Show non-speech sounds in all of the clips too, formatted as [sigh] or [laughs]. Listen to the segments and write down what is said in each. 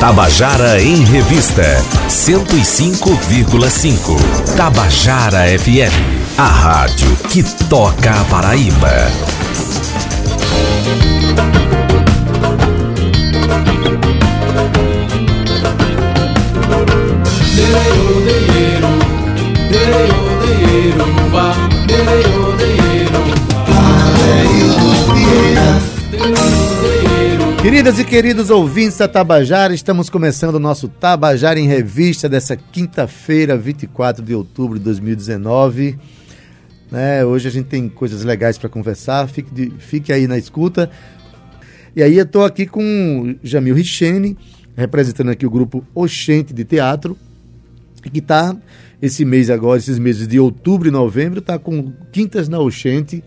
Tabajara em Revista 105,5. Tabajara FM, a rádio que toca a Paraíba. Queridas e queridos ouvintes da Tabajara, estamos começando o nosso Tabajara em Revista dessa quinta-feira, 24 de outubro de 2019. Né, hoje a gente tem coisas legais para conversar, fique, de, fique, aí na escuta. E aí eu estou aqui com Jamil Richene, representando aqui o grupo Oxente de Teatro, que está esse mês agora, esses meses de outubro e novembro, está com Quintas na Oxente,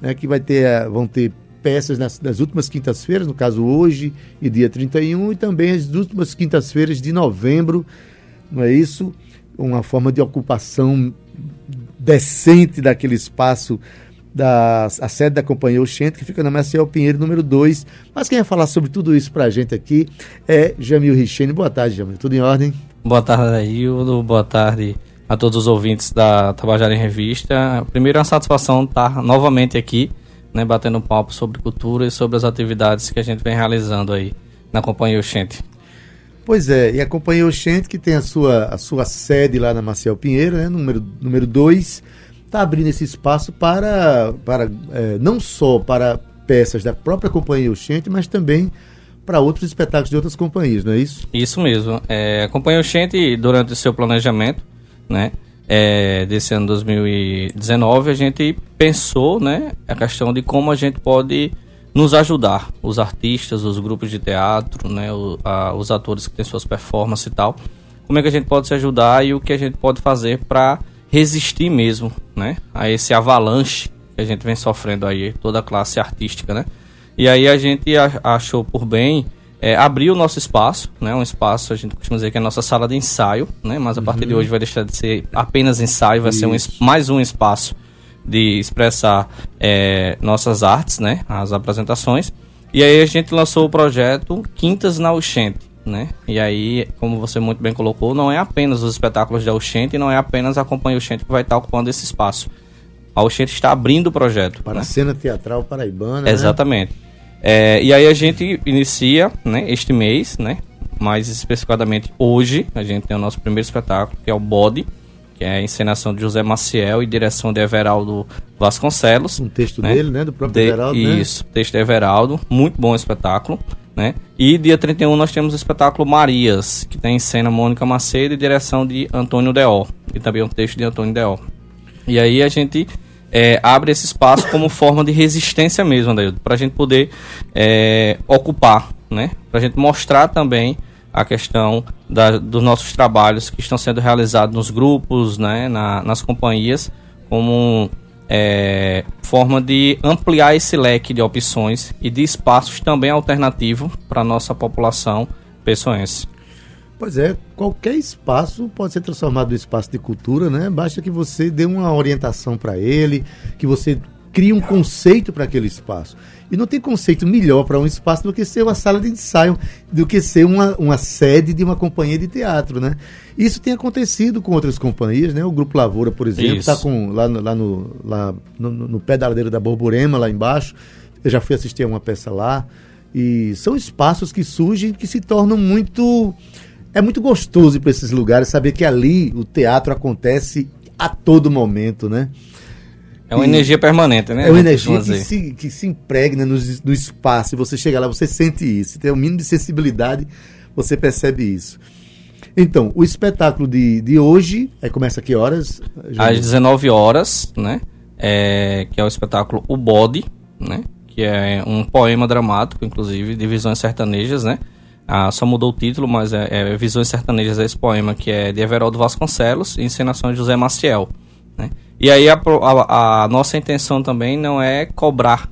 né, que vai ter, vão ter peças nas, nas últimas quintas-feiras, no caso hoje e dia 31, e também as últimas quintas-feiras de novembro, não é isso? Uma forma de ocupação decente daquele espaço da a sede da Companhia Oxente, que fica na Maciel Pinheiro, número 2. Mas quem vai falar sobre tudo isso para a gente aqui é Jamil Richene. Boa tarde, Jamil. Tudo em ordem? Boa tarde, Aildo. Boa tarde a todos os ouvintes da Tabajara em Revista. Primeiro, é uma satisfação estar novamente aqui né, batendo um papo sobre cultura e sobre as atividades que a gente vem realizando aí na Companhia Oxente. Pois é, e a Companhia Oxente, que tem a sua, a sua sede lá na Maciel Pinheiro, né, número 2, número dois, está abrindo esse espaço para, para é, não só para peças da própria Companhia Oxente, mas também para outros espetáculos de outras companhias, não é isso? Isso mesmo. É, a Companhia Oxente, durante o seu planejamento, né, é, desse ano 2019, a gente pensou né, a questão de como a gente pode nos ajudar, os artistas, os grupos de teatro, né, o, a, os atores que têm suas performances e tal. Como é que a gente pode se ajudar e o que a gente pode fazer para resistir mesmo né, a esse avalanche que a gente vem sofrendo aí, toda a classe artística. Né? E aí a gente achou por bem é, abrir o nosso espaço, né? Um espaço, a gente costuma dizer que é a nossa sala de ensaio, né? Mas a partir de uhum. hoje vai deixar de ser apenas ensaio, vai Isso. ser um, mais um espaço de expressar é, nossas artes, né? As apresentações. E aí a gente lançou o projeto Quintas na Oxente, né? E aí, como você muito bem colocou, não é apenas os espetáculos da Oxente, não é apenas a Companhia Oxente que vai estar ocupando esse espaço. A Oxente está abrindo o projeto. Para né? a cena teatral paraibana. Né? Exatamente. Né? É, e aí a gente inicia né, este mês, né? Mais especificadamente hoje, a gente tem o nosso primeiro espetáculo, que é o Body, que é a encenação de José Maciel e direção de Everaldo Vasconcelos. Um texto né? dele, né? Do próprio de, Everaldo. Né? Isso, texto de Everaldo, muito bom espetáculo. Né? E dia 31 nós temos o espetáculo Marias, que tem em cena Mônica Macedo e direção de Antônio Deó. E também um texto de Antônio Deó. E aí a gente é, abre esse espaço como forma de resistência mesmo, para a gente poder é, ocupar, né? Para a gente mostrar também a questão da, dos nossos trabalhos que estão sendo realizados nos grupos, né? Na, nas companhias, como é, forma de ampliar esse leque de opções e de espaços também alternativos para nossa população pessoense. Pois é, qualquer espaço pode ser transformado em espaço de cultura, né? Basta que você dê uma orientação para ele, que você crie um conceito para aquele espaço. E não tem conceito melhor para um espaço do que ser uma sala de ensaio, do que ser uma, uma sede de uma companhia de teatro, né? Isso tem acontecido com outras companhias, né? O Grupo Lavoura, por exemplo, está com lá, no, lá, no, lá no, no pé da ladeira da Borborema, lá embaixo. Eu já fui assistir a uma peça lá. E são espaços que surgem que se tornam muito é muito gostoso ir para esses lugares, saber que ali o teatro acontece a todo momento, né? É uma e energia permanente, né? É uma energia que se, que se impregna no, no espaço. E você chega lá, você sente isso. Tem um mínimo de sensibilidade, você percebe isso. Então, o espetáculo de, de hoje é, começa a que horas? Às 19 horas, né? É, que é o espetáculo O Bode, né? Que é um poema dramático, inclusive, de visões sertanejas, né? Ah, só mudou o título, mas é, é Visões Sertanejas é esse poema, que é de Everaldo Vasconcelos e encenação de José Maciel. Né? E aí a, a, a, nossa intenção também não é cobrar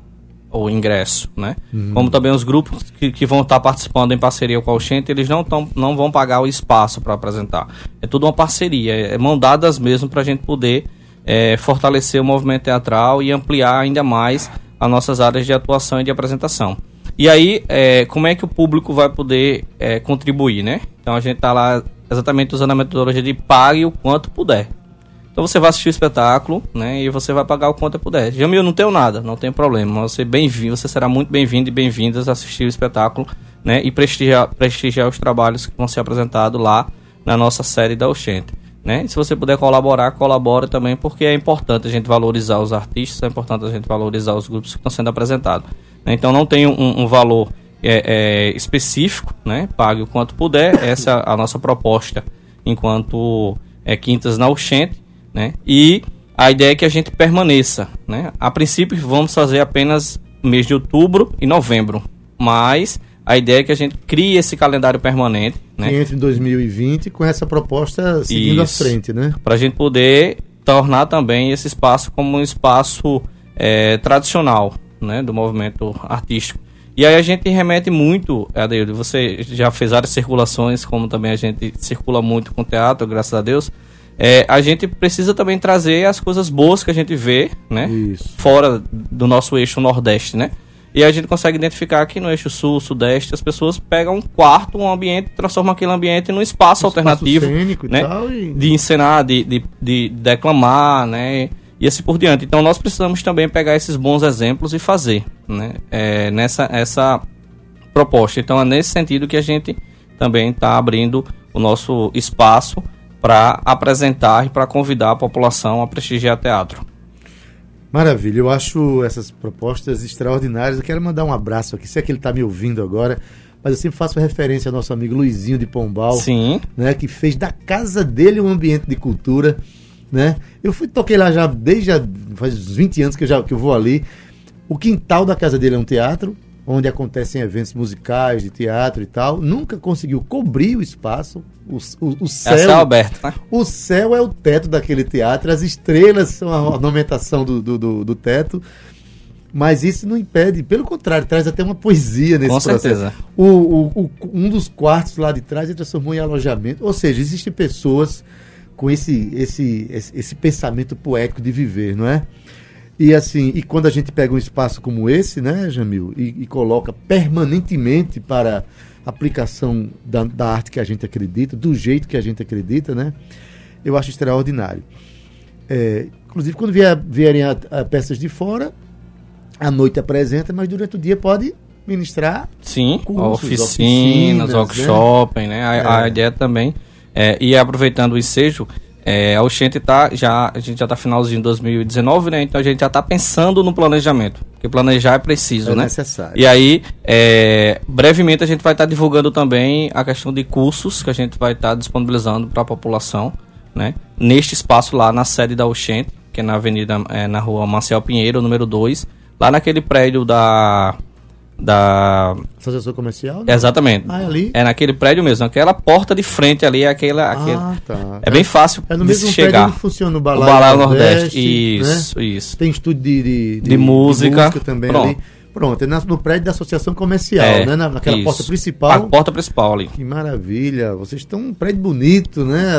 o ingresso, né? Uhum. Como também os grupos que, que, vão estar participando em parceria com a Oxente, eles não, tão, não vão pagar o espaço para apresentar. É tudo uma parceria, é, é mão dadas mesmo para a gente poder é, fortalecer o movimento teatral e ampliar ainda mais as nossas áreas de atuação e de apresentação. E aí, é, como é que o público vai poder é, contribuir, né? Então a gente está lá exatamente usando a metodologia de pague o quanto puder. Então você vai assistir o espetáculo, né? E você vai pagar o quanto puder. Jamil, eu não tenho nada, não tem problema. Você bem-vindo, você será muito bem-vindo e bem-vindas a assistir o espetáculo, né? E prestigiar, prestigiar os trabalhos que vão ser apresentados lá na nossa série da Oxente. Né? Se você puder colaborar, colabore também, porque é importante a gente valorizar os artistas, é importante a gente valorizar os grupos que estão sendo apresentados. Né? Então não tem um, um valor é, é, específico, né? pague o quanto puder, essa é a nossa proposta enquanto é, Quintas na Oxente, né? e a ideia é que a gente permaneça. Né? A princípio vamos fazer apenas mês de outubro e novembro, mas a ideia é que a gente crie esse calendário permanente. Né? entre em 2020 com essa proposta seguindo Isso. à frente, né? Para a gente poder tornar também esse espaço como um espaço é, tradicional né, do movimento artístico. E aí a gente remete muito, Adeildo, você já fez várias circulações, como também a gente circula muito com teatro, graças a Deus. É, a gente precisa também trazer as coisas boas que a gente vê, né? Isso. Fora do nosso eixo nordeste, né? E a gente consegue identificar que no eixo sul, sudeste, as pessoas pegam um quarto, um ambiente, transformam aquele ambiente num espaço um alternativo. Espaço né? E... De encenar, de, de, de declamar, né? E assim por diante. Então nós precisamos também pegar esses bons exemplos e fazer, né? É, nessa essa proposta. Então é nesse sentido que a gente também está abrindo o nosso espaço para apresentar e para convidar a população a prestigiar teatro. Maravilha, eu acho essas propostas extraordinárias. Eu quero mandar um abraço aqui, sei que ele está me ouvindo agora, mas eu sempre faço referência ao nosso amigo Luizinho de Pombal, Sim. Né, que fez da casa dele um ambiente de cultura. Né? Eu fui toquei lá já desde faz 20 anos que eu, já, que eu vou ali. O quintal da casa dele é um teatro, onde acontecem eventos musicais, de teatro e tal. Nunca conseguiu cobrir o espaço, o, o, o céu. É céu aberto, né? O céu é o teto daquele teatro, as estrelas são a ornamentação do, do, do, do teto. Mas isso não impede, pelo contrário, traz até uma poesia nesse Com processo. certeza. O, o, o, um dos quartos lá de trás ele transformou em alojamento. Ou seja, existem pessoas com esse, esse, esse, esse pensamento poético de viver, não é? E assim, e quando a gente pega um espaço como esse, né, Jamil, e, e coloca permanentemente para aplicação da, da, arte que a gente acredita, do jeito que a gente acredita, né, eu acho extraordinário. É, inclusive, quando vier, vierem a, a peças de fora, à noite apresenta, mas durante o dia pode ministrar. Sim, cursos, oficinas, oficinas workshop, né? né? A, é. a, ideia também. É, e aproveitando o ensejo, é, a Oxente tá já, a gente já está finalzinho de 2019, né? Então a gente já está pensando no planejamento. Porque planejar é preciso, é né? necessário. E aí, é, brevemente a gente vai estar tá divulgando também a questão de cursos que a gente vai estar tá disponibilizando para a população, né? Neste espaço lá na sede da Oxente, que é na Avenida, é, na rua Marcel Pinheiro, número 2, lá naquele prédio da da Associação Comercial? Né? Exatamente. Ah, é ali? É naquele prédio mesmo, aquela porta de frente ali, aquela, ah, aquele... tá. É, bem fácil é no mesmo de chegar. Prédio funciona o Balai, o Balai Nordeste, Nordeste. Isso, né? isso. Tem estúdio de, de, de, de música. música também Pronto. ali. Pronto, é no prédio da Associação Comercial, é, né? naquela isso. porta principal. A porta principal ali. Que maravilha. Vocês estão um prédio bonito, né?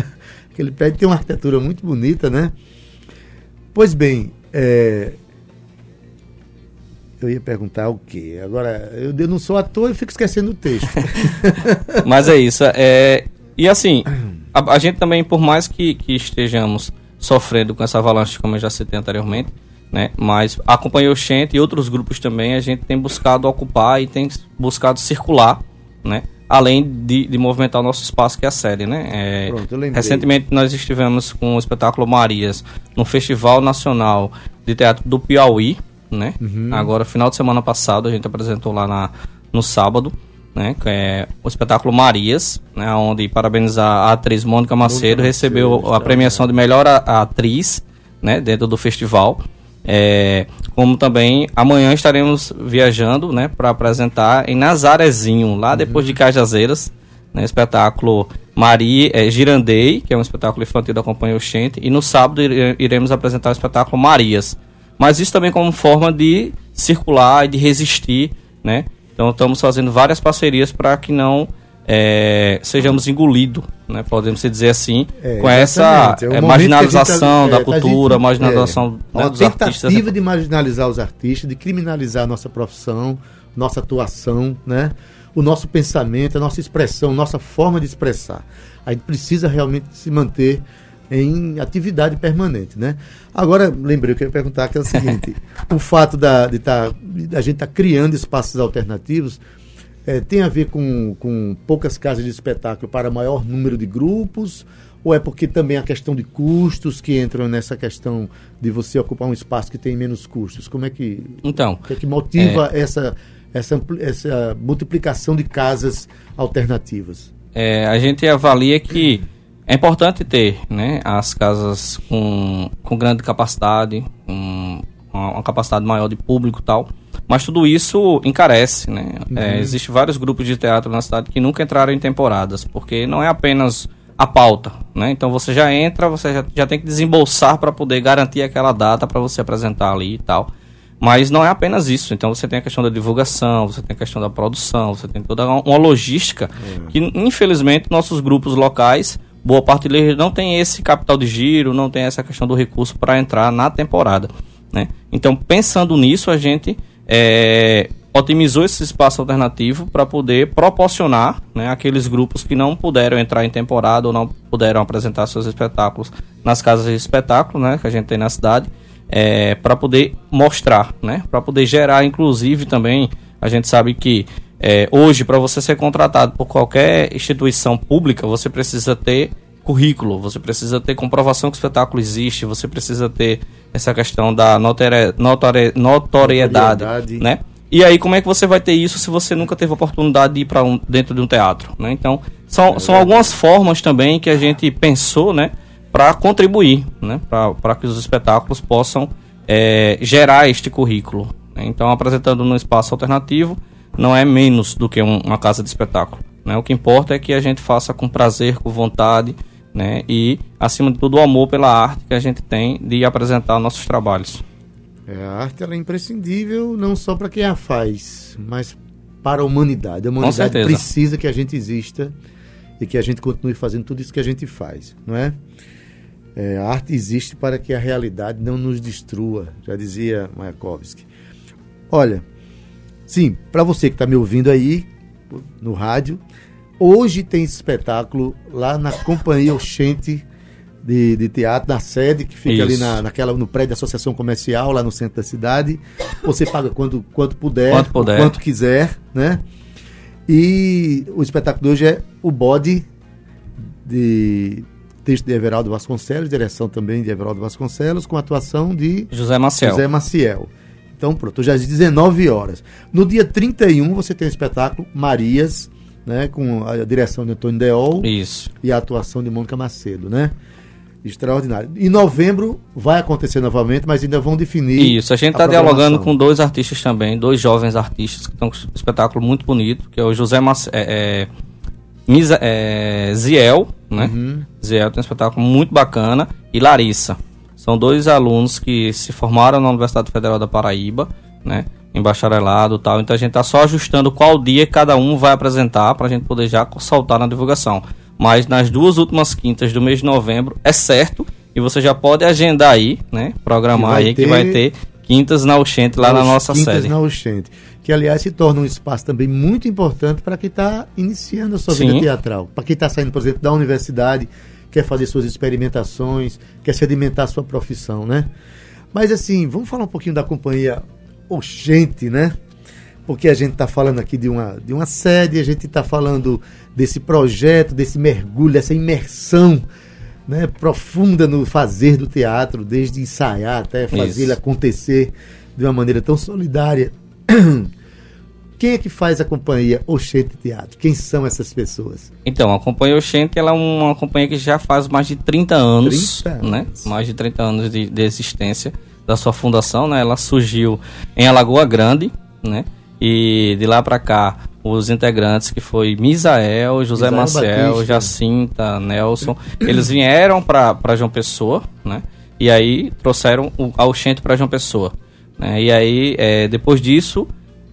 [laughs] Aquele prédio tem uma arquitetura muito bonita, né? Pois bem, é, eu ia perguntar o quê? Agora, eu, eu não sou ator e fico esquecendo o texto. [laughs] Mas é isso. É, e assim, a, a, gente também, por mais que, que estejamos sofrendo com essa avalanche, como eu já citei anteriormente, né? Mas acompanhou o Xente e outros grupos também, a gente tem buscado ocupar e tem buscado circular, né? Além de, de movimentar o nosso espaço, que é a série, né? É, Pronto, recentemente nós estivemos com o espetáculo Marias no Festival Nacional de Teatro do Piauí, né? Uhum. Agora, final de semana passado, a gente apresentou lá na, no sábado, né? Que é o espetáculo Marias, né? Onde parabenizar a atriz Mônica Macedo, recebeu Macedo, a premiação de melhor atriz, né? Dentro do festival. É, como também amanhã estaremos viajando, né? Para apresentar em Nazarezinho, lá uhum. depois de Cajazeiras, né? Espetáculo Maria é, Girandei, que é um espetáculo infantil da Companhia Oxente, e no sábado iremos apresentar o espetáculo Marias mas isso também como forma de circular e de resistir, né? Então estamos fazendo várias parcerias para que não é, sejamos engolidos né, podemos dizer assim, É, com essa exatamente. É o é, momento marginalização tá- da é, tá cultura, gente- marginalização é, né, uma dos artistas. tentativa de marginalizar os artistas, de criminalizar a nossa profissão, nossa atuação, né? O nosso pensamento, a nossa expressão, nossa forma de expressar. A gente precisa realmente se manter em atividade permanente, né? Agora, lembrei eu ia perguntar que é o seguinte, [laughs] o fato da, de tá, de a gente estar criando espaços alternativos é, tem a ver com, com poucas casas de espetáculo para maior número de grupos? Ou é porque também a questão de custos que entram nessa questão de você ocupar um espaço que tem menos custos? Como é que, Então, o que, é que motiva essa, essa, ampli- essa multiplicação de casas alternativas? é, a gente avalia que é importante ter né, as casas com, com grande capacidade, um, uma, uma capacidade maior de público e tal, mas tudo isso encarece. Né? É, Existem vários grupos de teatro na cidade que nunca entraram em temporadas, porque não é apenas a pauta. Né? Então você já entra, você já, já tem que desembolsar para poder garantir aquela data para você apresentar ali e tal. Mas não é apenas isso. Então você tem a questão da divulgação, você tem a questão da produção, você tem toda uma logística que, infelizmente, nossos grupos locais, boa parte deles não tem esse capital de giro, não tem essa questão do recurso para entrar na temporada. Né? Então, pensando nisso, a gente é, otimizou esse espaço alternativo para poder proporcionar né, aqueles grupos que não puderam entrar em temporada ou não puderam apresentar seus espetáculos nas casas de espetáculo né, que a gente tem na cidade é, para poder mostrar, né? Para poder gerar, inclusive, também, a gente sabe que é, hoje, para você ser contratado por qualquer instituição pública, você precisa ter currículo, você precisa ter comprovação que o espetáculo existe, você precisa ter essa questão da notori notori notoriedade, Notoriedade. né? E aí, como é que você vai ter isso se você nunca teve a oportunidade de ir para um, dentro de um teatro, né? Então, são, são algumas formas também que a gente pensou, né? Para contribuir, né? Para que os espetáculos possam é, gerar este currículo. né? Então, apresentando num espaço alternativo, não é menos do que um- uma casa de espetáculo. Né? O que importa é que a gente faça com prazer, com vontade, né? E, acima de tudo, o amor pela arte que a gente tem de apresentar nossos trabalhos. É, a arte é imprescindível não só para quem a faz, mas para a humanidade. A humanidade precisa que a gente exista e que a gente continue fazendo tudo isso que a gente faz, não é? É, a arte existe para que a realidade não nos destrua, já dizia Mayakovsky. Olha, sim, para você que está me ouvindo aí no rádio, hoje tem espetáculo lá na Companhia Oxente de, de Teatro, na sede, que fica ali Isso. na, naquela, no prédio da Associação Comercial, lá no centro da cidade. Você paga quanto, quanto puder, Quanto puder. quanto quiser, né? E o espetáculo de hoje é o bode de texto de Everaldo Vasconcelos, direção também de Everaldo Vasconcelos, com atuação de José Maciel. José Maciel. Então, pronto, já às 19 horas. No dia 31, você tem o espetáculo Marias, né, com a direção de Antônio Deol Isso. e a atuação de Mônica Macedo, né? Extraordinário. Em novembro vai acontecer novamente, mas ainda vão definir. Isso, a gente está dialogando com dois artistas também, dois jovens artistas que estão com um espetáculo muito bonito, que é o José Mac... é, é, Misa- é, Ziel, né? Uhum. Ziel tem um espetáculo muito bacana, e Larissa. São dois alunos que se formaram na Universidade Federal da Paraíba, né? Em bacharelado e tal. Então a gente está só ajustando qual dia cada um vai apresentar para a gente poder já soltar na divulgação. Mas nas duas últimas quintas do mês de novembro é certo e você já pode agendar aí, né? Programar Que vai aí que ter- vai ter quintas na Oxente lá na Os nossa Quintas sede. na Oxente. Que, aliás, se torna um espaço também muito importante para quem está iniciando a sua Sim. vida teatral. Para quem está saindo, por exemplo, da universidade, quer fazer suas experimentações, quer sedimentar a sua profissão, né? Mas, assim, vamos falar um pouquinho da companhia Oxente, né? Porque a gente está falando aqui de uma, de uma sede, a gente está falando desse projeto, desse mergulho, dessa imersão né, profunda no fazer do teatro, desde ensaiar até fazer Isso. ele acontecer de uma maneira tão solidária. Quem é que faz a companhia Oxente Teatro? Quem são essas pessoas? Então, a Companhia Oxente ela é uma companhia que já faz mais de 30 anos, 30 né? anos. Mais de 30 anos de, de existência da sua fundação, né? Ela surgiu em Alagoa Grande, né? E de lá para cá, os integrantes que foi Misael, José Misael Maciel, Batista. Jacinta, Nelson, eles vieram para João Pessoa, né? E aí trouxeram o, a Oxente para João Pessoa. Né? E aí, é, depois disso,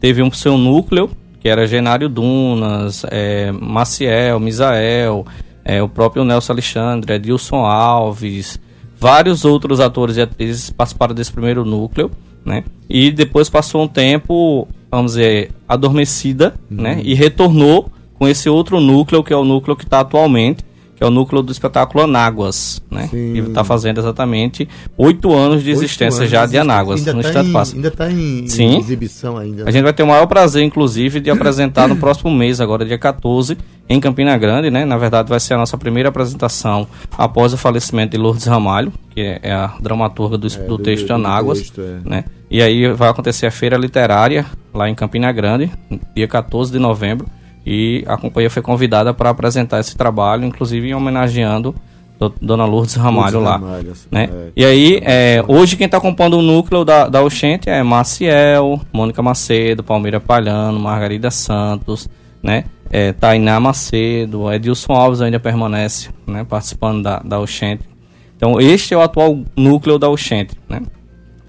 teve um seu núcleo, que era Genário Dunas, é, Maciel, Misael, é, o próprio Nelson Alexandre, Edilson Alves, vários outros atores e atrizes participaram desse primeiro núcleo, né? E depois passou um tempo, vamos dizer, adormecida, uhum. né? E retornou com esse outro núcleo, que é o núcleo que está atualmente, que é o núcleo do espetáculo Anáguas, né? Sim. Que está fazendo exatamente oito anos de existência anos já de Anáguas no tá estado em, Ainda está em, Sim. exibição ainda. Né? A gente vai ter o maior prazer, inclusive, de apresentar no próximo mês, agora dia 14, em Campina Grande, né? Na verdade, vai ser a nossa primeira apresentação após o falecimento de Lourdes Ramalho, que é a dramaturga do, é, do, do texto do, Anáguas, texto, é. né? E aí vai acontecer a feira literária lá em Campina Grande, dia 14 de novembro e a companhia foi convidada para apresentar esse trabalho, inclusive homenageando Dona Lourdes Ramalho lá. Ramalho, né? É, e aí, é, hoje quem está compondo o núcleo da, da Oxente é Maciel, Mônica Macedo, Palmeira Palhano, Margarida Santos, né? É, Tainá Macedo, Edilson Alves ainda permanece né, participando da, da Oxente. Então, este é o atual núcleo da Oxente, né?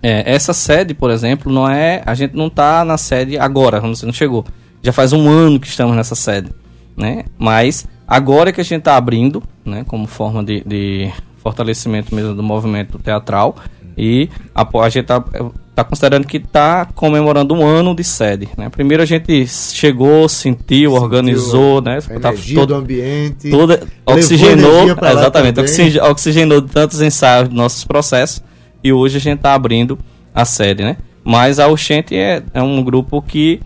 É, essa sede, por exemplo, não é. A gente não está na sede agora, não chegou já faz um ano que estamos nessa sede, né? Mas agora que a gente está abrindo, né, como forma de, de, fortalecimento mesmo do movimento teatral, e a, a gente está tá considerando que está comemorando um ano de sede. Né? Primeiro a gente chegou, sentiu, sentiu organizou, né? Tá todo, do ambiente, toda, oxigenou, exatamente, oxigenou, oxigenou tantos ensaios dos nossos processos e hoje a gente está abrindo a sede, né? Mas a Oxente é, é um grupo que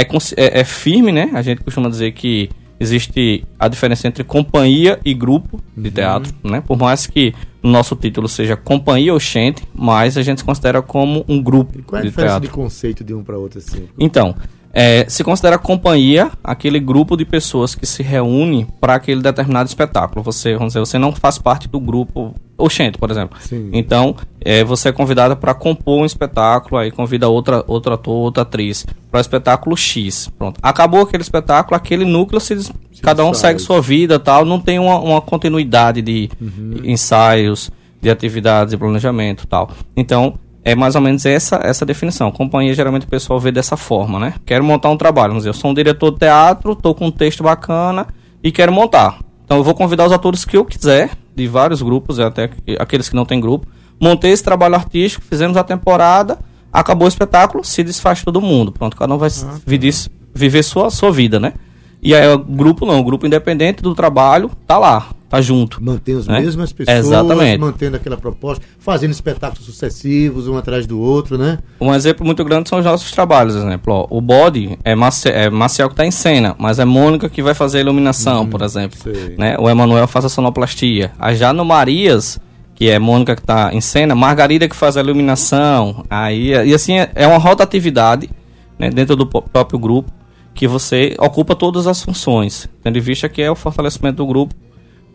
é, é, é firme, né? A gente costuma dizer que existe a diferença entre companhia e grupo de uhum. teatro, né? Por mais que o nosso título seja companhia oxente, mas a gente se considera como um grupo qual é a de diferença teatro. de conceito de um para outro assim? Então, é, se considera companhia aquele grupo de pessoas que se reúne para aquele determinado espetáculo. Você, vamos dizer, você não faz parte do grupo Oxente, por exemplo. Sim. Então, é, você é convidada para compor um espetáculo, aí convida outra, outro ator, outra atriz para o espetáculo X. Pronto. Acabou aquele espetáculo, aquele núcleo, se, se cada um segue sua vida tal, não tem uma, uma continuidade de uhum. ensaios, de atividades, de planejamento tal. Então, é mais ou menos essa essa definição. Companhia, geralmente o pessoal vê dessa forma, né? Quero montar um trabalho, vamos dizer, eu sou um diretor de teatro, estou com um texto bacana e quero montar. Então eu vou convidar os atores que eu quiser, de vários grupos, até aqueles que não têm grupo. Montei esse trabalho artístico, fizemos a temporada, acabou o espetáculo, se desfaz todo mundo. Pronto, cada um vai ah, viver, viver sua, sua vida, né? E aí o grupo não, o grupo independente do trabalho tá lá, tá junto. Mantém as né? mesmas pessoas, Exatamente. mantendo aquela proposta, fazendo espetáculos sucessivos, um atrás do outro, né? Um exemplo muito grande são os nossos trabalhos, exemplo. Ó, o body é, Marce é Marcial que está em cena, mas é Mônica que vai fazer a iluminação, hum, por exemplo. Né? O Emanuel faz a sonoplastia. A já no Marias, que é Mônica que está em cena, Margarida que faz a iluminação. Aí, e assim, é, é uma rotatividade né, dentro do próprio grupo que você ocupa todas as funções, tendo em vista que é o fortalecimento do grupo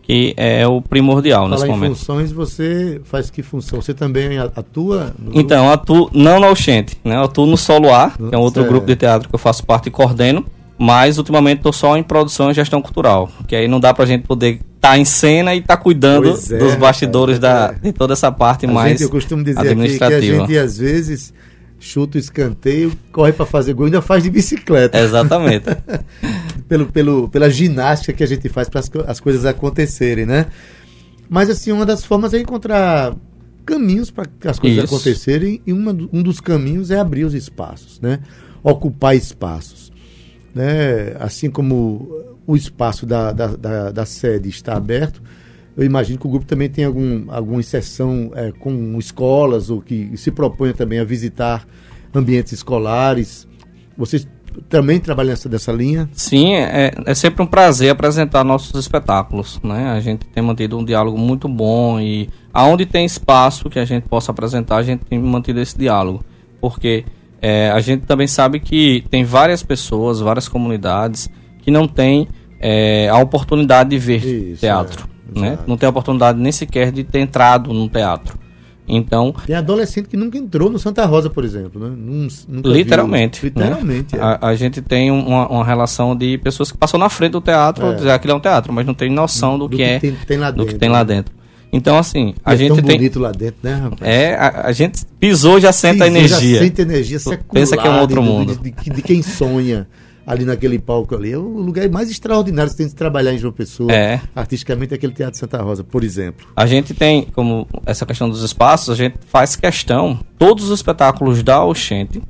que é o primordial Falar nesse momento. funções, você faz que função? Você também atua? então, atuo não no Oxente, né? Eu atuo no Solo A, que é um outro certo. grupo de teatro que eu faço parte e coordeno, mas ultimamente estou só em produção e gestão cultural, que aí não dá pra gente poder estar tá em cena e estar tá cuidando é, dos bastidores da, é. de toda essa parte a mais gente, eu costumo dizer administrativa. Aqui que a gente às vezes chuta o escanteio, corre para fazer gol, ainda faz de bicicleta. Exatamente. [laughs] pelo, pelo, pela ginástica que a gente faz para as, as coisas acontecerem, né? Mas assim, uma das formas é encontrar caminhos para as coisas Isso. acontecerem e uma, um dos caminhos é abrir os espaços, né? Ocupar espaços. Né? Assim como o espaço da, da, da, da sede está aberto, eu imagino que o grupo também tem algum, alguma exceção é, com escolas ou que se propõe também a visitar ambientes escolares. Vocês também trabalham nessa, dessa linha? Sim, é, é sempre um prazer apresentar nossos espetáculos. Né? A gente tem mantido um diálogo muito bom e aonde tem espaço que a gente possa apresentar, a gente tem mantido esse diálogo. Porque é, a gente também sabe que tem várias pessoas, várias comunidades que não têm é, a oportunidade de ver Isso, teatro. Né? Não tem a oportunidade nem sequer de ter entrado no teatro. Então. Tem adolescente que nunca entrou no Santa Rosa, por exemplo, né? Nunca literalmente. Viu. Literalmente. Né? É. A, a, gente tem uma, uma, relação de pessoas que passam na frente do teatro, é. aquilo é um teatro, mas não tem noção do, do que, que, é tem, tem lá do que tem lá né? dentro. Então, assim, a é gente tão tem. bonito lá dentro, né, rapaz? É, a, a gente pisou, já sente pisou, a energia. Já sente energia secular. Pensa que é um outro mundo. De, de, de, quem sonha. Ali naquele palco ali. É o lugar mais extraordinário que você tem de trabalhar em João Pessoa. É. Artisticamente, é aquele Teatro Santa Rosa, por exemplo. A gente tem, como essa questão dos espaços, a gente faz questão, todos os espetáculos da Oxente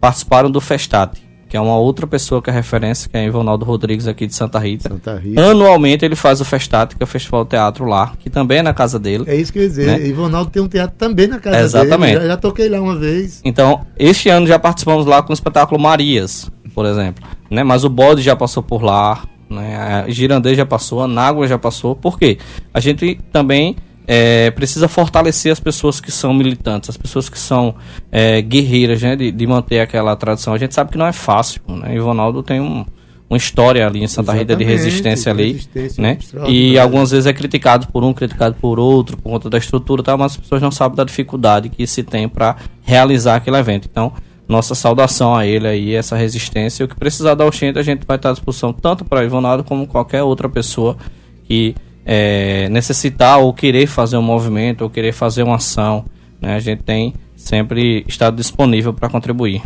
participaram do Festate, que é uma outra pessoa que é referência, que é Ivonaldo Rodrigues aqui de Santa Rita. Santa Rita. Anualmente ele faz o Festate, que é o Festival de Teatro lá, que também é na casa dele. É isso que eu ia dizer. Né? Ivonaldo tem um teatro também na casa Exatamente. dele. Já, já toquei lá uma vez. Então, este ano já participamos lá com o espetáculo Marias, por exemplo. Né? Mas o Bode já passou por lá, né? a Girandê já passou, a Nágua já passou. Por quê? A gente também é, precisa fortalecer as pessoas que são militantes, as pessoas que são é, guerreiras, né? De, de, manter aquela tradição. A gente sabe que não é fácil, né? Ivonaldo tem um, uma história ali em Santa Rita de resistência ali, resistência né? E algumas vezes é criticado por um, criticado por outro, por conta da estrutura, tá? mas as pessoas não sabem da dificuldade que se tem para realizar aquele evento. Então, nossa saudação a ele aí, essa resistência. E o que precisar da Oxente, a gente vai estar à disposição tanto para Ivonaldo como qualquer outra pessoa que é, necessitar ou querer fazer um movimento ou querer fazer uma ação, né, a gente tem sempre estado disponível para contribuir.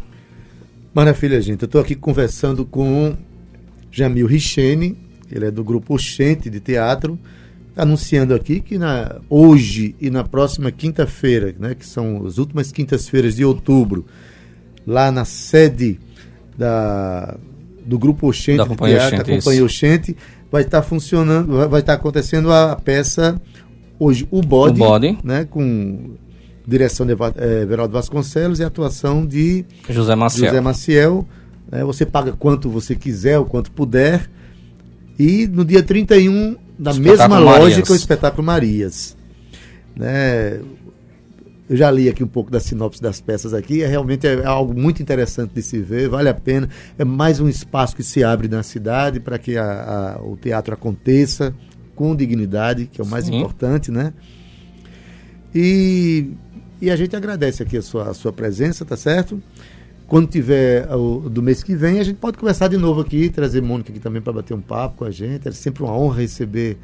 Maravilha, gente. Eu estou aqui conversando com Jamil Richene, ele é do grupo Oxente de Teatro, anunciando aqui que na, hoje e na próxima quinta-feira, né, que são as últimas quintas-feiras de outubro, lá na sede da, do grupo Oxente da Companhia Teatro, Oxente, da Companhia isso. Oxente, vai estar funcionando, vai estar acontecendo a peça hoje o Bode, O Bode. né, com direção de eh, Veraldo Vasconcelos e atuação de José Maciel. José Maciel. né, você paga quanto você quiser, o quanto puder. E no dia 31, na mesma Marias. lógica, o espetáculo Marias. Né, eu já li aqui um pouco da sinopse das peças aqui, é realmente é algo muito interessante de se ver, vale a pena. É mais um espaço que se abre na cidade para que a- a- o teatro aconteça com dignidade, que é o mais Sim. importante, né? E, e a gente agradece aqui a sua, a sua presença, tá certo? Quando tiver o, do mês que vem, a gente pode conversar de novo aqui, trazer Mônica aqui também para bater um papo com a gente. É sempre uma honra receber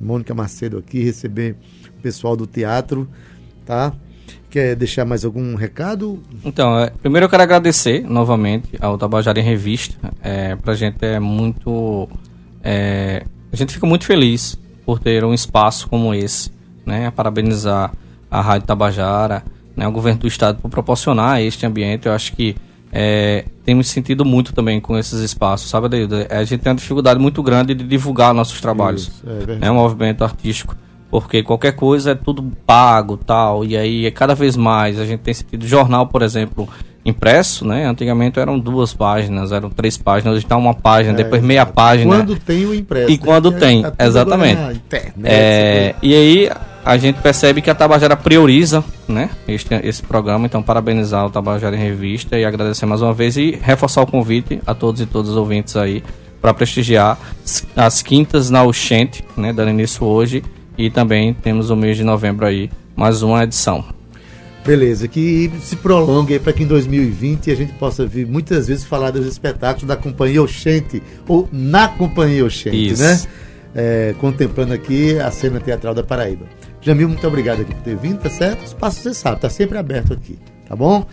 Mônica Macedo aqui, receber o pessoal do teatro, tá? Quer deixar mais algum recado? Então, é, primeiro eu quero agradecer novamente ao Tabajara em Revista. É, pra gente é muito. é, a gente fica muito feliz por ter um espaço como esse, né? Parabenizar a Rádio Tabajara, né? o governo do estado por proporcionar este ambiente. Eu acho que é, temos sentido muito também com esses espaços, sabe, Adeildo? A gente tem uma dificuldade muito grande de divulgar nossos trabalhos Isso, é né, um movimento artístico, porque qualquer coisa é tudo pago, tal, e aí é cada vez mais a gente tem sentido jornal, por exemplo, impresso, né? Antigamente eram duas páginas, eram três páginas, hoje está uma página, É, depois meia página. Quando tem o impresso. E quando tem, tudo exatamente. na internet, É, e aí a gente percebe que a Tabajara prioriza, né, este, esse programa, então parabenizar o Tabajara em Revista e agradecer mais uma vez e reforçar o convite a todos e todas os ouvintes aí para prestigiar as quintas na Oxente, né, dando início hoje e também temos o mês de novembro aí, mais uma edição. Beleza, que se prolongue para que em 2020 a gente possa vir muitas vezes falar dos espetáculos da Companhia Oxente ou na Companhia Oxente, Isso. né? É, contemplando aqui a cena teatral da Paraíba. Jamil, muito obrigado aqui por ter vindo, tá certo? O espaço você sabe, tá sempre aberto aqui, tá bom?